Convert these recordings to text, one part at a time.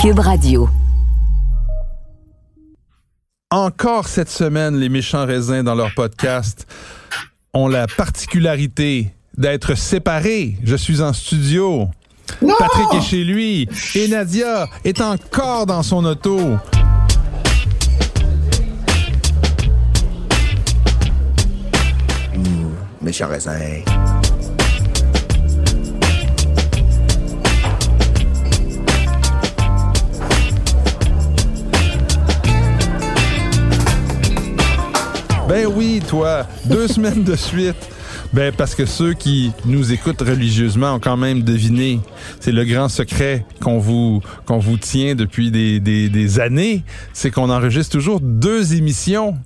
Cube Radio. Encore cette semaine, les méchants raisins dans leur podcast ont la particularité d'être séparés. Je suis en studio. Patrick est chez lui et Nadia est encore dans son auto. méchant raisin. Ben oui, toi, deux semaines de suite. Ben parce que ceux qui nous écoutent religieusement ont quand même deviné. C'est le grand secret qu'on vous qu'on vous tient depuis des, des, des années, c'est qu'on enregistre toujours deux émissions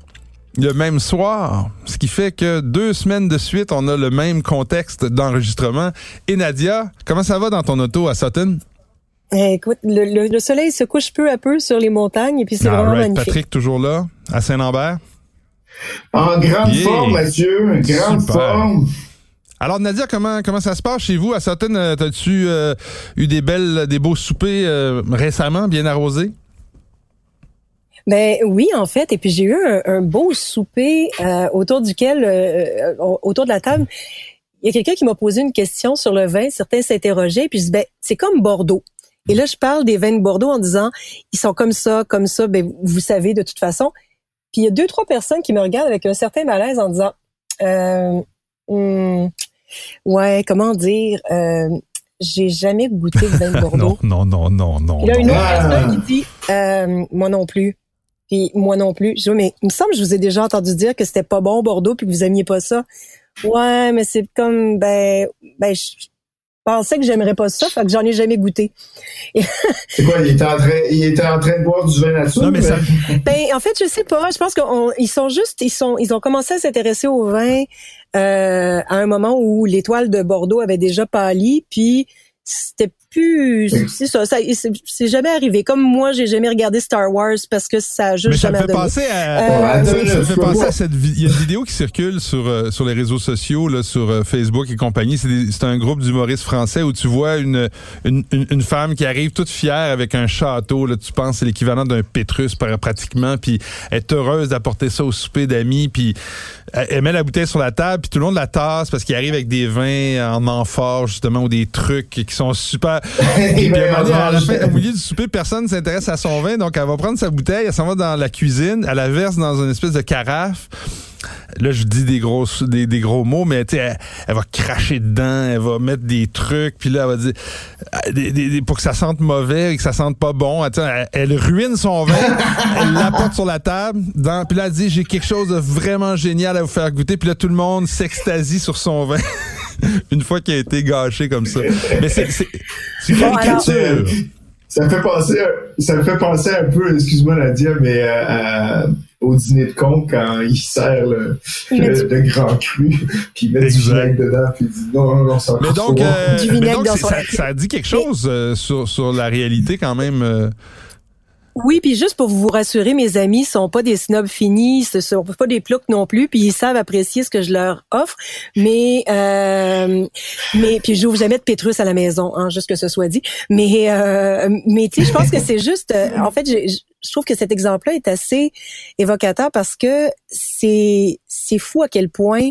le même soir, ce qui fait que deux semaines de suite, on a le même contexte d'enregistrement. Et Nadia, comment ça va dans ton auto à Sutton? Eh, écoute, le, le, soleil se couche peu à peu sur les montagnes et puis c'est vraiment right. magnifique. Patrick, toujours là, à Saint-Lambert? En grande Yeah. forme, Mathieu. Grande Super. forme. Alors Nadia, comment comment ça se passe chez vous? À Sutton? Euh, T'as-tu euh, eu des belles, des beaux soupers euh, récemment, bien arrosés? Ben oui, en fait. Et puis j'ai eu un, un beau souper euh, autour duquel, autour de la table, il y a quelqu'un qui m'a posé une question sur le vin. Certains s'interrogeaient. Puis je dis, ben c'est comme Bordeaux. Et là, je parle des vins de Bordeaux en disant, ils sont comme ça, comme ça. Ben vous savez de toute façon. Puis il y a deux, trois personnes qui me regardent avec un certain malaise en disant, euh, hum, ouais, comment dire, euh, j'ai jamais goûté le vin de Bordeaux. non, non, non, non, non. Il y a une autre Ah. personne qui dit euh, moi non plus. Puis moi non plus. Je dis mais il me semble que je vous ai déjà entendu dire que c'était pas bon Bordeaux puis que vous aimiez pas ça. Ouais, mais c'est comme ben ben je pensais que j'aimerais pas ça, fait que j'en ai jamais goûté. C'est quoi, il était, en train, il était en train de boire du vin nature? Non, mais ça- Ben en fait, je sais pas, je pense qu'ils sont juste ils sont ils ont commencé à s'intéresser au vin euh, à un moment où l'étoile de Bordeaux avait déjà pâli puis c'était plus c'est ça, ça c'est c'est jamais arrivé comme moi j'ai jamais regardé Star Wars parce que ça a juste Mais ça me jamais fait donné. penser à, Euh, ça, me fait penser à cette il y a une vidéo qui circule sur euh, sur les réseaux sociaux là, sur euh, Facebook et compagnie. C'est un groupe d'humoristes français où tu vois une, une une une femme qui arrive toute fière avec un château. Là, tu penses que c'est l'équivalent d'un Pétrus pratiquement. Puis elle est heureuse d'apporter ça au souper d'amis. Puis elle, met la bouteille sur la table. Puis tout le monde la tasse parce qu'il arrive avec des vins en amphore justement ou des trucs qui sont super. Puis Ben, à la fin, au milieu du souper, personne ne s'intéresse à son vin, donc elle va prendre sa bouteille, elle s'en va dans la cuisine, elle la verse dans une espèce de carafe. Là, je dis des gros, des, des gros mots, mais elle, elle va cracher dedans, elle va mettre des trucs, puis là, elle va dire, euh, des- des- des- pour que ça sente mauvais et que ça sente pas bon, elle, elle ruine son vin, elle l'apporte sur la table, dans, puis là, elle dit, j'ai quelque chose de vraiment génial à vous faire goûter, puis là, tout le monde s'extasie sur son vin. Une fois qu'il a été gâché comme ça. Mais c'est, une caricature. Ça me fait penser, ça me fait penser un peu, excuse-moi Nadia, mais euh, à- au dîner de con quand il sert le, le, grand cru, puis il met Exact. du vinaigre dedans, puis il dit non, non, non, ça Mais donc, euh, Du mais vinaigre donc, dans ça, ça dit quelque chose euh, sur, sur la réalité quand même. euh. Oui, puis juste pour vous rassurer, mes amis sont pas des snobs finis, ce sont pas des ploucs non plus, puis ils savent apprécier ce que je leur offre. Mais euh, mais puis j'ouvre jamais de pétrus à la maison, hein, juste que ce soit dit. Mais euh, mais tu sais, je pense que c'est juste. euh, en fait, j'ai- je trouve que cet exemple-là est assez évocateur parce que c'est c'est fou à quel point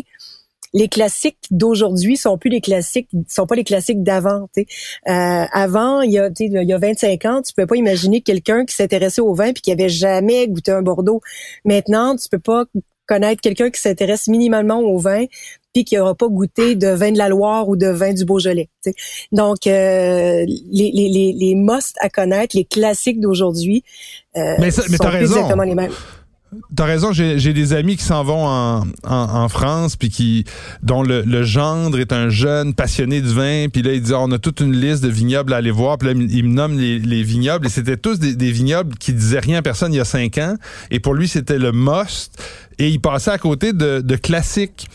les classiques d'aujourd'hui sont plus les classiques, sont pas les classiques d'avant. Euh, avant, il y a, il y a 25 ans, tu peux pas imaginer quelqu'un qui s'intéressait au vin puis qui avait jamais goûté un Bordeaux. Maintenant, tu peux pas connaître quelqu'un qui s'intéresse minimalement au vin puis qui aura pas goûté de vin de la Loire ou de vin du Beaujolais. tu sais. Donc, euh, les, les, les, les must à connaître, les classiques d'aujourd'hui, euh, Mais ça- mais sont t'as plus raison. exactement les mêmes. T'as raison, j'ai j'ai des amis qui s'en vont en, en, en France, puis qui dont le, le gendre est un jeune passionné de vin, puis là il dit on a toute une liste de vignobles à aller voir, puis là il me nomme les, les vignobles, et c'était tous des, des vignobles qui disaient rien à personne il y a cinq ans, et pour lui c'était le must, et il passait à côté de, de classiques.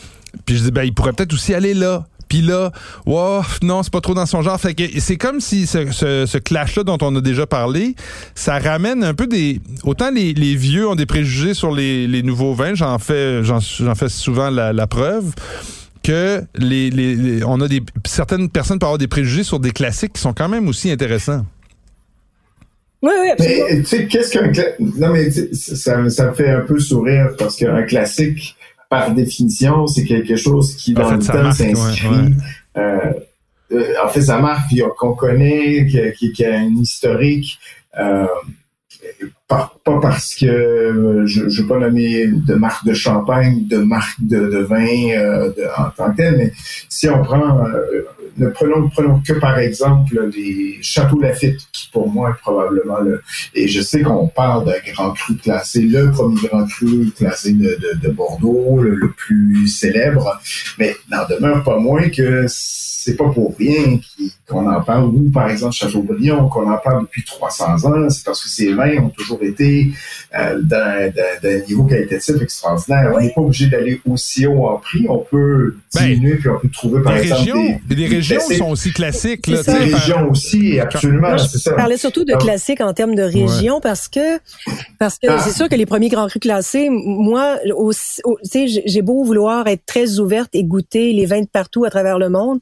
Puis je dis ben il pourrait peut-être aussi aller là. Puis là, wow, non, c'est pas trop dans son genre. Fait que c'est comme si ce, ce, ce clash-là dont on a déjà parlé, ça ramène un peu des. Autant les, les vieux ont des préjugés sur les, les nouveaux vins, j'en fais, j'en, fais souvent la, la preuve que les, les, les- on a des certaines personnes peuvent avoir des préjugés sur des classiques qui sont quand même aussi intéressants. Oui, oui, absolument. Mais tu sais, qu'est-ce qu'un cla- Non, mais ça, ça me fait un peu sourire parce qu'un classique, par définition, c'est quelque chose qui, En dans fait, le temps, s'inscrit. ouais, ouais. euh, euh, en fait, ça marque, qu'on connaît, qui, qui, qui a une historique. Euh, pas parce que euh, je ne veux pas nommer de marque de champagne, de marque de, vin euh, de- en tant que tel, mais si on prend, euh, ne prenons, que par exemple les Châteaux Lafite, qui pour moi est probablement le, et je sais qu'on parle d'un grand cru classé, le premier grand cru classé de, de, de Bordeaux, le, plus célèbre, mais n'en demeure pas moins que c'est pas pour rien qu'on en parle, ou par exemple Châteaubriand, qu'on en parle depuis 300 ans, c'est parce que ces vins ont toujours été euh, d'un, niveau qualitatif extraordinaire. On n'est pas obligé d'aller aussi haut en prix, on peut Ben, diminuer, puis on peut trouver par Les exemple régions, des, mais les des régions classiques. sont aussi classiques. Là, régions aussi, absolument, Moi, c'est ça. Je parlais surtout de classiques en termes de région parce que parce que Ah. c'est sûr que les premiers grands crus classés, moi, aussi, au- tu sais, j'ai- j'ai beau vouloir être très ouverte et goûter les vins de partout à travers le monde,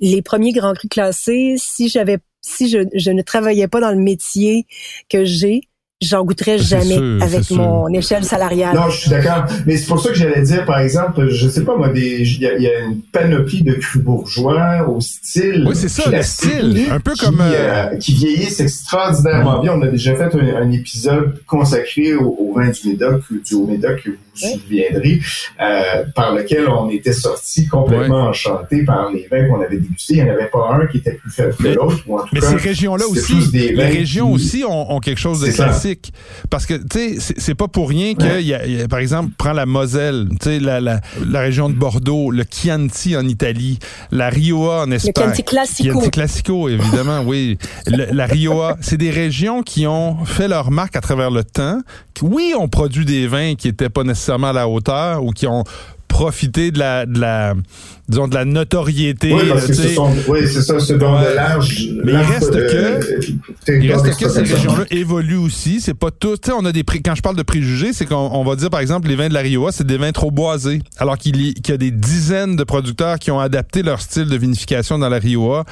les premiers grands crus classés, si j'avais si je, je ne travaillais pas dans le métier que j'ai, j'en goûterais jamais sûr, avec mon échelle salariale. Non, je suis d'accord. Mais c'est pour ça que j'allais dire, par exemple, je sais pas, moi, des, il y, a- il y a une panoplie de crus bourgeois au style. Oui, c'est ça, le classique style. Un peu qui, comme. euh, euh, qui vieillissent extraordinairement bien. On a déjà fait un, un épisode consacré au, au vin du Médoc, du Haut-Médoc, que vous vous souviendrez, euh, par lequel on était sorti complètement enchanté par les vins qu'on avait dégustés. Il n'y en avait pas un qui était plus faible que Mais- l'autre. ou en tout Mais cas, ces régions-là aussi, les régions qui- aussi ont, ont quelque chose de C'est Parce que, tu sais, c'est- pas pour rien que, Ouais. y a- y a- par exemple, prends la Moselle, tu sais, la, la, la région de Bordeaux, le Chianti en Italie, la Rioja en le Espagne. Chianti Classico. Chianti Classico, évidemment, oui. Le- la Rioja, c'est des régions qui ont fait leur marque à travers le temps. qui, Oui, ont produit des vins qui étaient pas nécessairement à la hauteur ou qui ont profité de la, de la, disons, de la notoriété. Oui, parce que ce sont, oui, c'est ça, ce don Ouais. de large. Mais il reste euh, Il territoire reste que ces régions-là évoluent aussi. C'est pas tout. Tu sais, on a des quand je parle de préjugés, c'est qu'on on va dire par exemple les vins de la Rioja, c'est des vins trop boisés, alors qu'il y, a des dizaines de producteurs qui ont adapté leur style de vinification dans la Rioja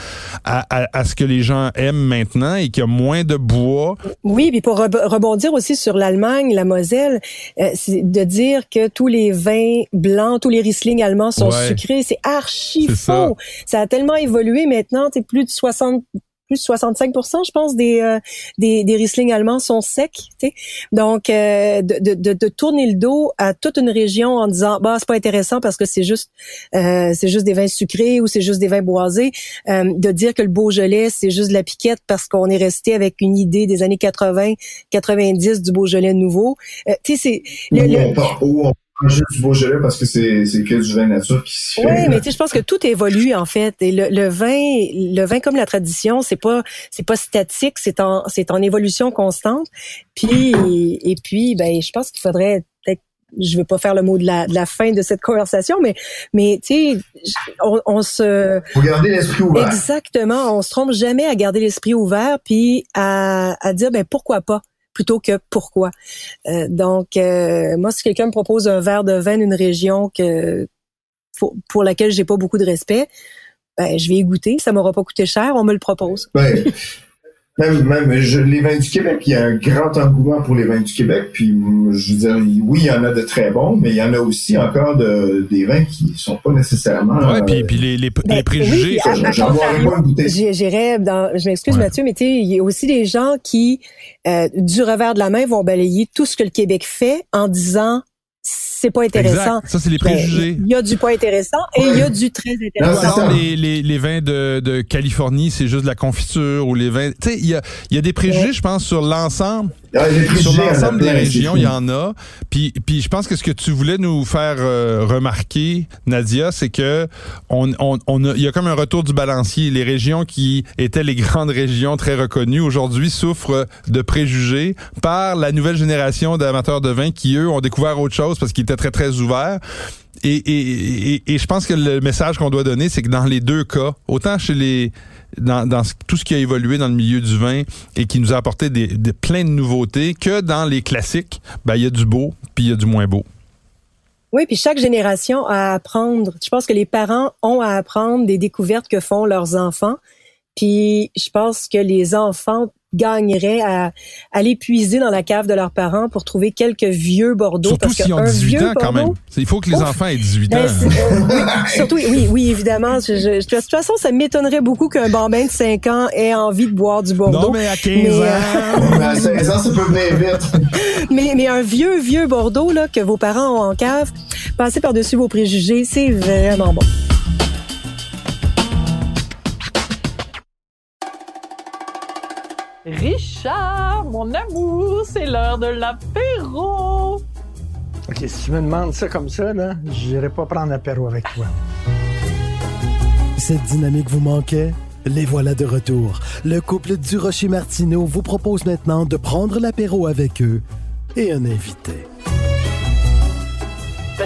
à, à- à ce que les gens aiment maintenant et qu'il y a moins de bois. Oui, puis pour reb- rebondir aussi sur l'Allemagne, la Moselle, euh, c'est de dire que tous les vins blancs, tous les Riesling allemands sont Ouais. sucrés, c'est archi ça. faux. Ça. a tellement évolué maintenant, c'est plus de 60 plus de 65% je pense des, euh, des des Riesling allemands sont secs, tu sais. Donc euh, de, de, de, de tourner le dos à toute une région en disant bah c'est pas intéressant parce que c'est juste euh, c'est juste des vins sucrés ou c'est juste des vins boisés, euh, de dire que le Beaujolais c'est juste de la piquette parce qu'on est resté avec une idée des années 80, 90 du Beaujolais nouveau. Euh, tu sais c'est le- le- prend juste du Beaujolais parce que c'est c'est que du vin nature qui fait. Oui, mais tu sais, je pense que tout évolue en fait. Et le, le vin, le vin comme la tradition, c'est pas, c'est pas statique, c'est en, c'est en évolution constante. Puis et puis, ben, je pense qu'il faudrait peut-être, je veux pas faire le mot de la, de la fin de cette conversation, mais, mais tu sais, on, on se, Faut garder l'esprit ouvert. Exactement. On se trompe jamais à garder l'esprit ouvert puis à, à dire ben pourquoi pas? Plutôt que pourquoi. Euh, donc euh, moi si quelqu'un me propose un verre de vin d'une région que pour, pour laquelle j'ai pas beaucoup de respect, ben je vais y goûter, ça m'aura pas coûté cher, on me le propose. Ouais. Même, même je, les vins du Québec, il y a un grand engouement pour les vins du Québec. Puis, je veux dire, oui, il y en a de très bons, mais il y en a aussi encore de, des vins qui sont pas nécessairement. Ouais, euh, puis, puis les, les, Ben, les préjugés. oui, j'en J'irais dans, je m'excuse Ouais. Mathieu, mais tu sais, il y a aussi des gens qui, euh, du revers de la main, vont balayer tout ce que le Québec fait en disant c'est pas intéressant. Exact. Ça, c'est les préjugés. Il y a du pas intéressant et il y a du très Non, intéressant. alors ça. les, les, les vins de, de Californie, c'est juste de la confiture ou les vins. Tu sais, il y a, il y a des préjugés, je pense, sur l'ensemble. Ah, Sur l'ensemble des régions, il y en a. Puis, puis je pense que ce que tu voulais nous faire euh, remarquer, Nadia, c'est que on, on, on a, il y a comme un retour du balancier. Les régions qui étaient les grandes régions très reconnues aujourd'hui souffrent de préjugés par la nouvelle génération d'amateurs de vin qui, eux, ont découvert autre chose parce qu'ils étaient très, très ouverts. Et, je pense que le message qu'on doit donner, c'est que dans les deux cas, autant chez les dans, tout ce qui a évolué dans le milieu du vin et qui nous a apporté des, des plein de nouveautés, que dans les classiques, ben il y a du beau puis il y a du moins beau. Oui, puis chaque génération a à apprendre. Je pense que les parents ont à apprendre des découvertes que font leurs enfants. Puis je pense que les enfants gagneraient à aller puiser dans la cave de leurs parents pour trouver quelques vieux Bordeaux. Surtout s'ils ont 18 ans quand même. Il faut que les enfants aient 18 Ben, ans. euh, oui, surtout, oui, oui, évidemment. Je, je- de toute façon, ça m'étonnerait beaucoup qu'un bambin de 5 ans ait envie de boire du Bordeaux. Non, mais à 15 Mais, euh, ans. Mais à 16 ans, ça peut venir vite. Mais, mais un vieux, vieux Bordeaux là, que vos parents ont en cave, passez par-dessus vos préjugés, c'est vraiment bon. Richard, mon amour, c'est l'heure de l'apéro. OK, si tu me demandes ça comme ça, là, j'irai pas prendre l'apéro avec toi. Cette dynamique vous manquait? Les voilà de retour. Le couple du Rocher Martineau vous propose maintenant de prendre l'apéro avec eux et un invité.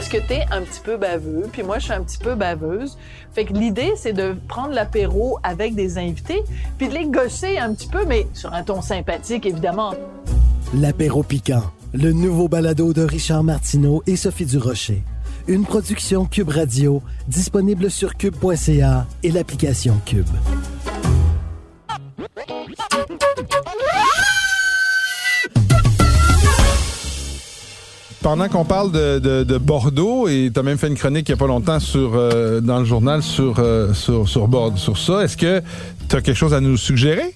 Parce que t'es un petit peu baveux, puis moi je suis un petit peu baveuse. Fait que l'idée c'est de prendre l'apéro avec des invités, puis de les gosser un petit peu, mais sur un ton sympathique évidemment. L'apéro piquant, le nouveau balado de Richard Martineau et Sophie Durocher. Une production Cube Radio, disponible sur cube.ca et l'application Cube. Pendant qu'on parle de, de- de Bordeaux, et tu même fait une chronique il n'y a pas longtemps sur, euh, dans le journal sur, euh, sur, Bordeaux, sur ça, est-ce que tu quelque chose à nous suggérer?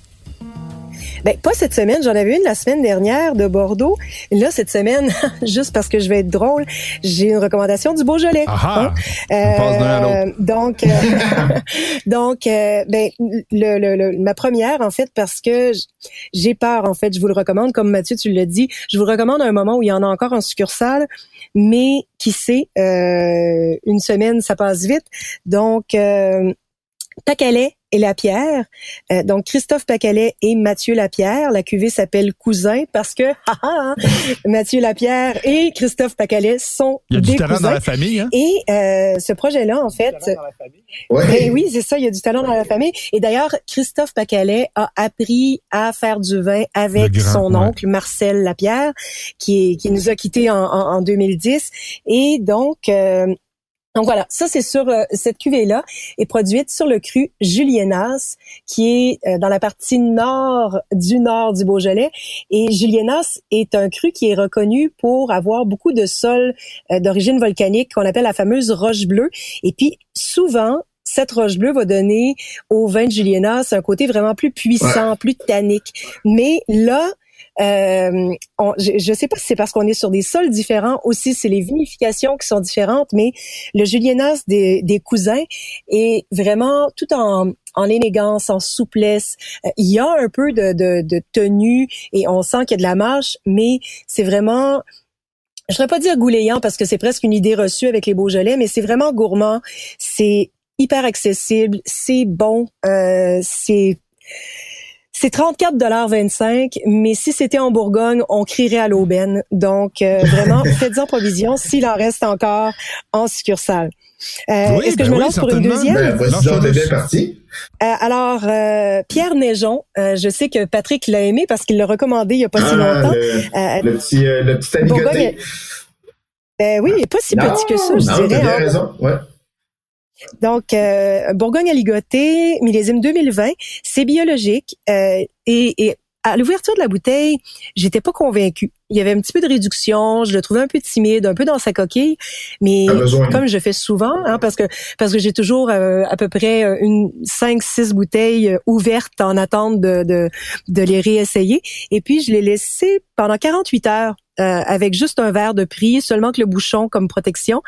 Ben, pas cette semaine. J'en avais une la semaine dernière de Bordeaux. Là, cette semaine, juste parce que je vais être drôle, j'ai une recommandation du Beaujolais. Ah ah! Hein? Passe à Euh, l'autre. donc, euh, donc, euh, ben, le, le- le- ma première, en fait, parce que j'ai peur, en fait, je vous le recommande, comme Mathieu, tu l'as dit, je vous le recommande à un moment où il y en a encore en succursale, mais qui sait, euh, une semaine, ça passe vite. Donc, euh, Pacalet et Lapierre. Euh, donc, Christophe Pacalet et Mathieu Lapierre. La cuvée s'appelle Cousin parce que ah, ah, hein, Mathieu Lapierre et Christophe Pacalet sont Il y a du talent cousins. dans la famille, hein? Et euh, ce projet-là, en fait, Ouais. ben oui, c'est ça, il y a du talent dans la famille. Et d'ailleurs, Christophe Pacalet a appris à faire du vin avec grand, son ouais. oncle Marcel Lapierre, qui, est, qui nous a quittés en, en, en 2010. Et donc, euh, donc voilà, ça c'est sur euh, cette cuvée-là est produite sur le cru Julienas, qui est euh, dans la partie nord du nord du Beaujolais. Et Julienas est un cru qui est reconnu pour avoir beaucoup de sols euh, d'origine volcanique qu'on appelle la fameuse roche bleue. Et puis souvent, cette roche bleue va donner au vin de Julienas un côté vraiment plus puissant, plus tannique. Mais là, euh, on- je ne sais pas si c'est parce qu'on est sur des sols différents, aussi c'est les vinifications qui sont différentes, mais le Julienas des, des cousins est vraiment tout en, en élégance, en souplesse. Euh, il y a un peu de, de, de tenue et on sent qu'il y a de la marche, mais c'est vraiment je ne pas dire gouléant parce que c'est presque une idée reçue avec les Beaujolais, mais c'est vraiment gourmand, c'est hyper accessible, c'est bon, euh, c'est c'est 34,25 mais si c'était en Bourgogne, on crierait à l'aubaine. Donc, euh, vraiment, faites-en provision s'il en reste encore en succursale. Euh, Oui, Est-ce que ben je me oui, lance pour une deuxième? Ben, vas-y Lance donc, bien parti. Euh, alors, euh, Pierre Neigeon, euh, je sais que Patrick l'a aimé parce qu'il l'a recommandé il y a pas si Ah, longtemps. le, Euh, le petit, euh, le petit ben oui, il est pas si petit que ça, je non, dirais. bien hein. raison. Ouais. Donc, euh, Bourgogne à ligoté, millésime 2020, c'est biologique. euh, et, et à l'ouverture de la bouteille, j'étais pas convaincue. Il y avait un petit peu de réduction, je le trouvais un peu timide, un peu dans sa coquille, mais comme je fais souvent, hein, parce que parce que j'ai toujours euh, à peu près euh, une cinq six bouteilles euh, ouvertes en attente de, de de les réessayer. Et puis je l'ai laissé pendant 48 heures euh, avec juste un verre de prix, seulement que le bouchon comme protection.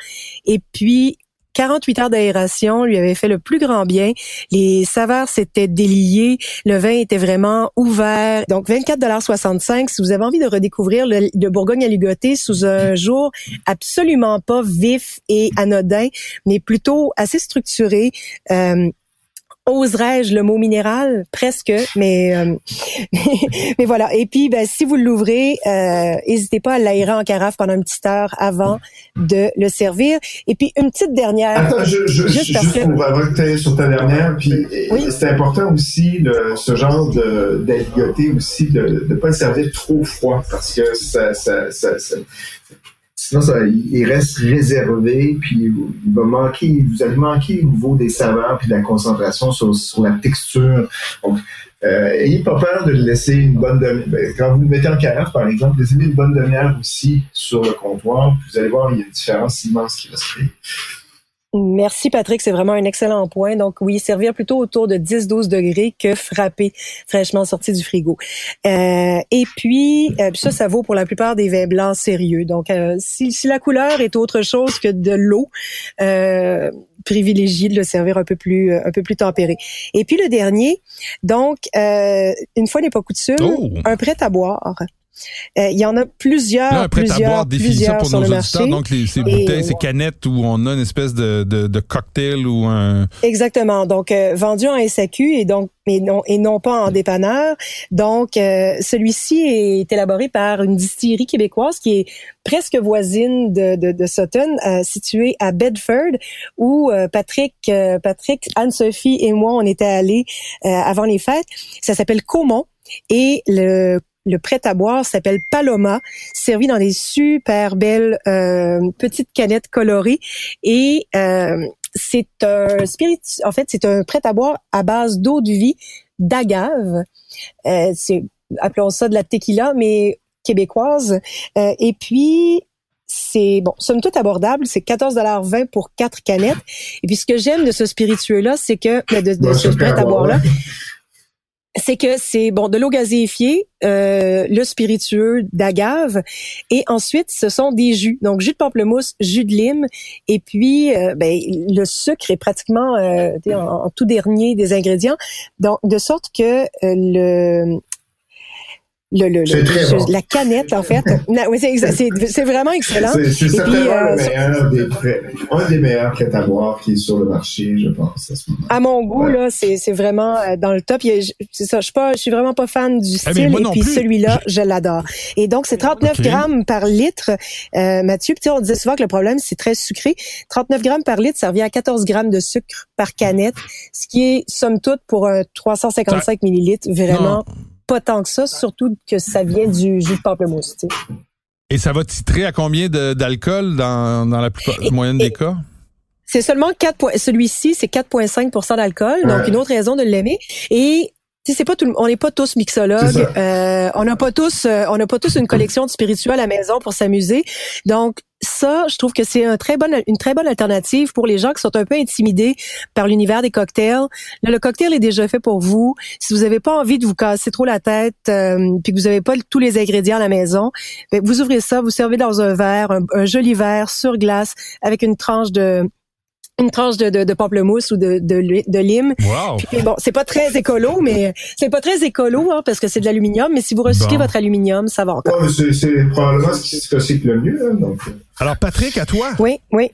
Et puis 48 heures d'aération lui avait fait le plus grand bien. Les saveurs s'étaient déliées. Le vin était vraiment ouvert. Donc, 24,65 si vous avez envie de redécouvrir le, Bourgogne à ligoter sous un jour absolument pas vif et anodin, mais plutôt assez structuré. Euh, Oserais-je le mot minéral? Presque, mais euh, mais voilà. Et puis, ben, si vous l'ouvrez, euh, n'hésitez pas à l'aérer en carafe pendant une petite heure avant de le servir. Et puis une petite dernière. Attends, je, je, Juste juste, parce pour que sur ta dernière, puis Oui. c'est important aussi le, ce genre de d'aligoté aussi de ne pas le servir trop froid parce que ça, ça, ça, ça- sinon ça, il reste réservé puis il va manquer, vous allez manquer au niveau des saveurs puis de la concentration sur, sur la texture. Donc, euh, ayez pas peur de laisser une bonne demi ben, Quand vous le mettez en carafe, par exemple, laissez-le une bonne demi-heure aussi sur le comptoir. Vous allez voir, il y a une différence immense qui va se créer. Merci Patrick, c'est vraiment un excellent point. Donc oui, servir plutôt autour de 10-12 degrés que frapper fraîchement sorti du frigo. Euh, et puis euh, ça, ça vaut pour la plupart des vins blancs sérieux. Donc euh, si, si, la couleur est autre chose que de l'eau, euh, privilégiez de le servir un peu plus un peu plus tempéré. Et puis le dernier, donc une fois n'est pas coutume, oh. un prêt à boire. Euh, il y en a plusieurs, Là, prêt plusieurs, plusieurs pour sur nos le marché. Donc, les, ces bouteilles, ces canettes où on a une espèce de, de, de cocktail ou un... Exactement. Donc, euh, vendu en SAQ et donc mais non et non pas en dépanneur. Donc, euh, celui-ci est élaboré par une distillerie québécoise qui est presque voisine de, de, de Sutton, euh, située à Bedford, où Patrick, Patrick, Anne-Sophie et moi, on était allés avant les fêtes. Ça s'appelle Comont. Et le le prêt-à-boire s'appelle Paloma, servi dans des super belles euh, petites canettes colorées et euh, c'est un spirit en fait c'est un prêt-à-boire à base d'eau de vie d'agave. Euh, c'est appelons ça de la tequila mais québécoise et puis c'est bon, somme toute abordable, c'est 14,20 pour quatre canettes. Et puis ce que j'aime de ce spiritueux là, c'est que de, de ce prêt à boire là, c'est que c'est bon de l'eau gazéifiée, euh, le spiritueux d'agave, et ensuite ce sont des jus, donc jus de pamplemousse, jus de lime, et puis euh, ben, le sucre est pratiquement euh, en, tout dernier des ingrédients, donc de sorte que le le, le, le la canette en fait. oui, c'est vraiment excellent. C'est certainement euh, le meilleur des un des meilleurs prêts à boire qui est sur le marché, je pense à ce moment. À mon goût là, c'est vraiment euh, dans le top. C'est ça, je suis pas, je suis vraiment pas fan du ah, style et puis celui-là, je, l'adore. Et donc c'est 39 grammes par litre, euh, Mathieu. Puis on disait souvent que le problème c'est très sucré. 39 grammes par litre, ça revient à 14 grammes de sucre par canette, ce qui est somme toute pour un 355 millilitres vraiment pas tant que ça, surtout que ça vient du jus de pamplemousse. Et ça va titrer à combien d'alcool dans, dans la moyenne des cas? C'est seulement 4 celui-ci, c'est 4,5% d'alcool, donc une autre raison de l'aimer. Et c'est pas tout, on n'est pas tous mixologues, euh, on n'a pas tous, euh, on n'a pas tous une collection de spirituels à la maison pour s'amuser. Donc ça, je trouve que c'est un très bonne, une très bonne alternative pour les gens qui sont un peu intimidés par l'univers des cocktails. le cocktail est déjà fait pour vous. Si vous n'avez pas envie de vous casser trop la tête, euh, puis que vous n'avez pas tous les ingrédients à la maison, ben, vous ouvrez ça, vous servez dans un verre, un joli verre sur glace avec une tranche de une tranche de, de, de, pamplemousse ou de, de, de lime. Wow. bon, c'est pas très écolo, mais c'est pas très écolo hein, parce que c'est de l'aluminium. Mais si vous recyclez votre aluminium, ça va encore. Ouais, c'est probablement ce qui se recycle le mieux. Hein, donc. Alors Patrick, à toi. Oui, oui.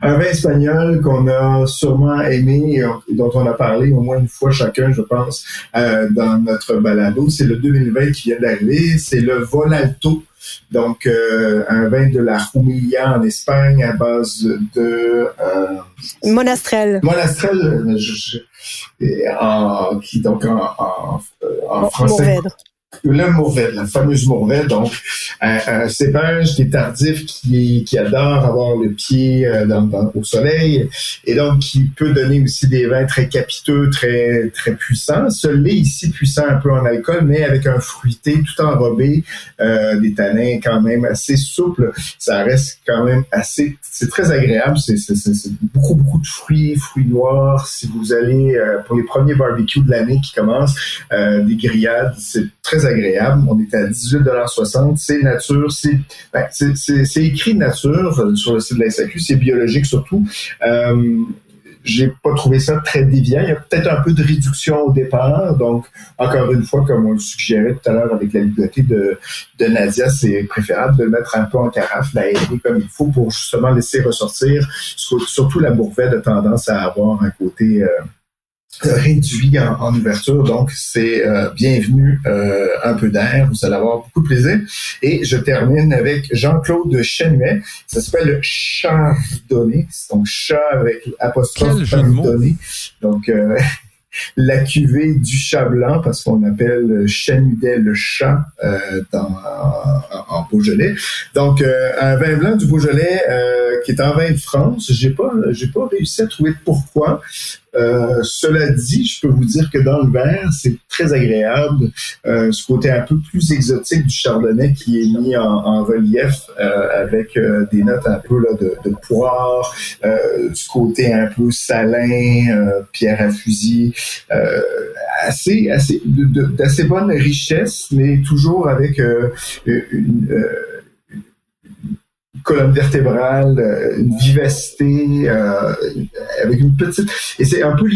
Un vin espagnol qu'on a sûrement aimé, et dont on a parlé au moins une fois chacun, je pense, euh, dans notre balado, c'est le 2020 qui vient d'arriver. C'est le Volalto donc, euh, un vin de la Rumilla en Espagne à base de... Euh, Monastrel. Monastrel, euh, en, qui donc en, en, en français le Mourvèdre, la fameuse Mourvèdre, donc un, cépage qui est tardif, qui, adore avoir le pied euh, au soleil, et donc qui peut donner aussi des vins très capiteux, très très puissants. Celui ici puissant un peu en alcool, mais avec un fruité tout enrobé, euh, des tanins quand même assez souples. Ça reste quand même assez, c'est très agréable. C'est beaucoup beaucoup de fruits, fruits noirs. Si vous allez euh, pour les premiers barbecues de l'année qui commencent, des grillades, c'est très agréable. On est à 18,60 C'est nature, ben, c'est c'est écrit nature euh, sur le site de la SAQ, c'est biologique surtout. Euh, j'ai pas trouvé ça très déviant. Il y a peut-être un peu de réduction au départ. Donc, encore une fois, comme on le suggérait tout à l'heure avec la bibliothèque de, Nadia, c'est préférable de le mettre un peu en carafe, la comme il faut pour justement laisser ressortir. Surtout la bourvette de tendance à avoir un côté euh, réduit en, ouverture. Donc, c'est euh, bienvenu euh, un peu d'air. Vous allez avoir beaucoup de plaisir. Et je termine avec Jean-Claude Chenuet. Ça s'appelle Chardonnay. Donc, chat avec apostrophe Chardonnay. Donc, euh, la cuvée du chat blanc, parce qu'on appelle Chanudet le chat dans, en, Beaujolais. Donc, un vin blanc du Beaujolais qui est en vin de France. J'ai pas, j'ai pas réussi à trouver pourquoi. Euh, cela dit, je peux vous dire que dans le verre, c'est très agréable. Euh, ce côté un peu plus exotique du chardonnay qui est mis en, relief euh, avec des notes un peu là, de, de poire, ce côté un peu salin, pierre à fusil, assez, assez, d'assez bonne richesse, mais toujours avec une colonne vertébrale, euh, une vivacité, euh, avec une petite... Et c'est un peu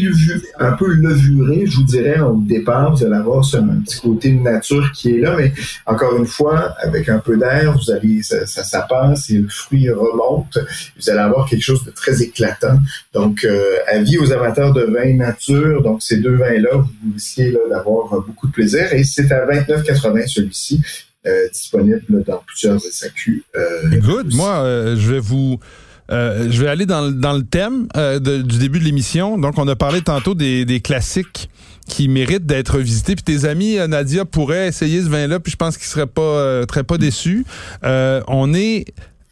un peu levuré, je vous dirais, au départ. Vous allez avoir ce, un petit côté de nature qui est là, mais encore une fois, avec un peu d'air, vous allez, ça, ça, passe et le fruit remonte. Vous allez avoir quelque chose de très éclatant. Donc, euh, avis aux amateurs de vin nature, donc ces deux vins-là, vous risquez d'avoir beaucoup de plaisir. Et c'est à 29,80 celui-ci. Euh, disponible dans plusieurs SAQ. Euh, Good. Moi, euh, je vais vous... je vais aller dans, le thème du début de l'émission. Donc, on a parlé tantôt des, classiques qui méritent d'être visités. Puis tes amis, Nadia, pourraient essayer ce vin-là, puis je pense qu'ils seraient pas très pas déçus. on est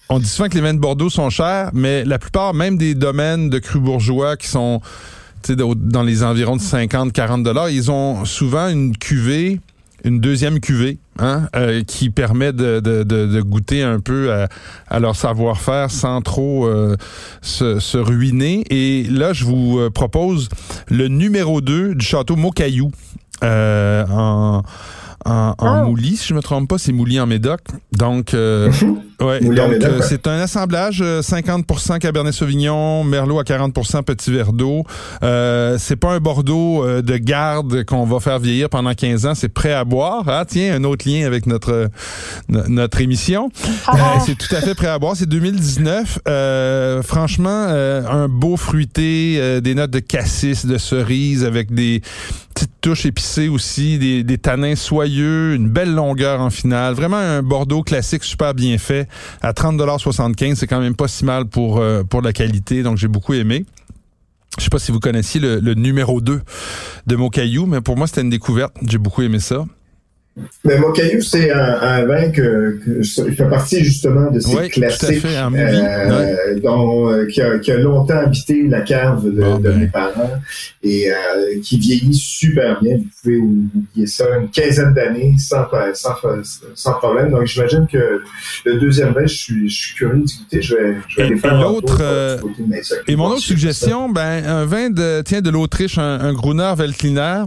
on dit souvent que les vins de Bordeaux sont chers, mais la plupart, même des domaines de cru bourgeois qui sont dans les environs de 50, 40 dollars, ils ont souvent une cuvée une deuxième cuvée hein, euh, qui permet de, de, de, goûter un peu à, leur savoir-faire sans trop euh, se, se, ruiner. Et là, je vous euh, propose le numéro 2 du château Mocaillou en en, en oh. Moulis, si je me trompe pas, c'est Moulis en Médoc. Donc, euh, ouais, donc euh, c'est un assemblage 50% euh, Cabernet Sauvignon, Merlot à 40% Petit Verre d'eau. Euh, c'est pas un Bordeaux euh, de garde qu'on va faire vieillir pendant 15 ans, c'est prêt à boire. Ah tiens, un autre lien avec notre notre émission. Ah. c'est tout à fait prêt à boire. C'est 2019. franchement, un beau fruité, des notes de cassis, de cerise avec des petites touches épicées aussi, des, des tanins soyeux, une belle longueur en finale. Vraiment un Bordeaux classique super bien fait. À 30,75 c'est quand même pas si mal pour, euh, pour la qualité. Donc, j'ai beaucoup aimé. Je sais pas si vous connaissiez le, le numéro 2 de Mocaillou, mais pour moi, c'était une découverte. J'ai beaucoup aimé ça. Mais Mocaillou, c'est un, un, vin que, que, fait partie justement de ces classiques euh, dont, euh, qui, a, qui, a, longtemps habité la cave de, de ben. mes parents et euh, qui vieillit super bien. Vous pouvez oublier ça une quinzaine d'années sans, sans, sans, problème. Donc j'imagine que le deuxième vin, je suis, je suis curieux d'écouter. Je vais, je vais et, aller faire l'autre. Et mon autre suggestion, ben un vin de tiens de l'Autriche, un, un Gruner Veltliner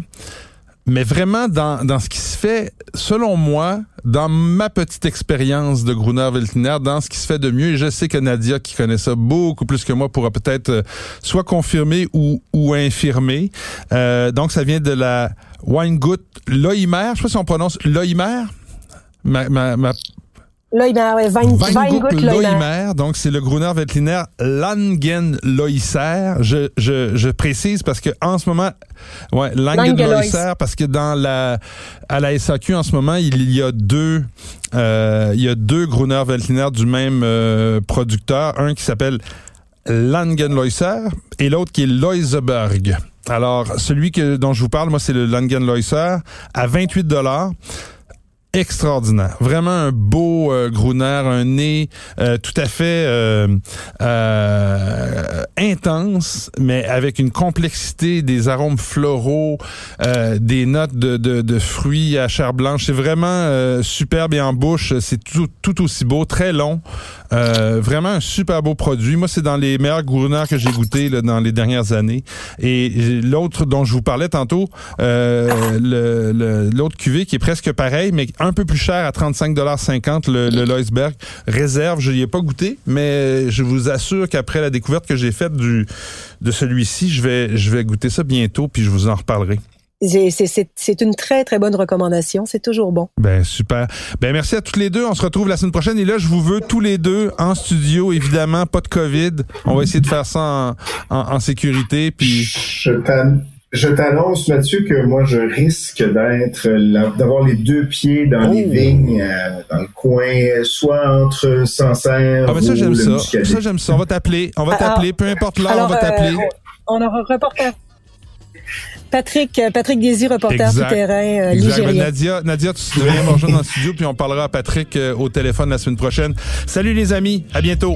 mais vraiment dans, dans ce qui se fait, selon moi, dans ma petite expérience de Gruner Veltliner, dans ce qui se fait de mieux, et je sais que Nadia, qui connaît ça beaucoup plus que moi, pourra peut-être euh, soit confirmer ou, ou infirmer. Euh, donc, ça vient de la Weingut Loimer. Je sais pas si on prononce Loimer. Ma, ma, ma Loimer, ouais, Loimer. Donc, c'est le Gruner Veltliner Langen Loisser. Je, je, je précise parce que en ce moment, ouais, Langen Loisser, parce que dans la, à la SAQ en ce moment, il y a deux, euh, il y a deux Gruner Veltliner du même euh, producteur. Un qui s'appelle Langen Loisser et l'autre qui est Loiseberg. Alors, celui que, dont je vous parle, moi, c'est le Langen Loisser à 28 dollars extraordinaire. Vraiment un beau euh, Gruner, un nez euh, tout à fait euh, euh, intense, mais avec une complexité, des arômes floraux, des notes de, de, de, fruits à chair blanche. C'est vraiment superbe et en bouche. C'est tout, tout aussi beau, très long. vraiment un super beau produit. Moi, c'est dans les meilleurs Gruner que j'ai goûté là, dans les dernières années. Et l'autre dont je vous parlais tantôt, l'autre cuvée qui est presque pareil, mais un peu plus cher à 35,50 le, le Loisberg. Réserve, je n'y ai pas goûté, mais je vous assure qu'après la découverte que j'ai faite du de celui-ci, je vais, je vais goûter ça bientôt, puis je vous en reparlerai. C'est une très, très bonne recommandation. C'est toujours bon. Ben, super. Ben, merci à toutes les deux. On se retrouve la semaine prochaine. Et là, je vous veux tous les deux en studio, évidemment, pas de COVID. On va essayer de faire ça en, en, sécurité. Puis. Je je t'annonce, Mathieu, que moi, je risque d'être, d'avoir les deux pieds dans les oh. vignes, euh, dans le coin, soit entre Sancerre ah, ben ça, j'aime ça. Ça, j'aime ça. On va t'appeler. On va t'appeler. Peu importe l'heure, on va t'appeler. Euh, on aura un reporter. Patrick, euh, Patrick Désir, reporter du terrain, euh, Nadia, Nadia, tu devrais me rejoindre dans le studio, puis on parlera à Patrick au téléphone la semaine prochaine. Salut les amis, à bientôt.